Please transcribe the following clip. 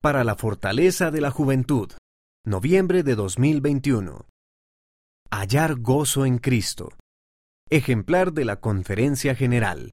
para la fortaleza de la juventud. Noviembre de 2021. Hallar gozo en Cristo. Ejemplar de la Conferencia General.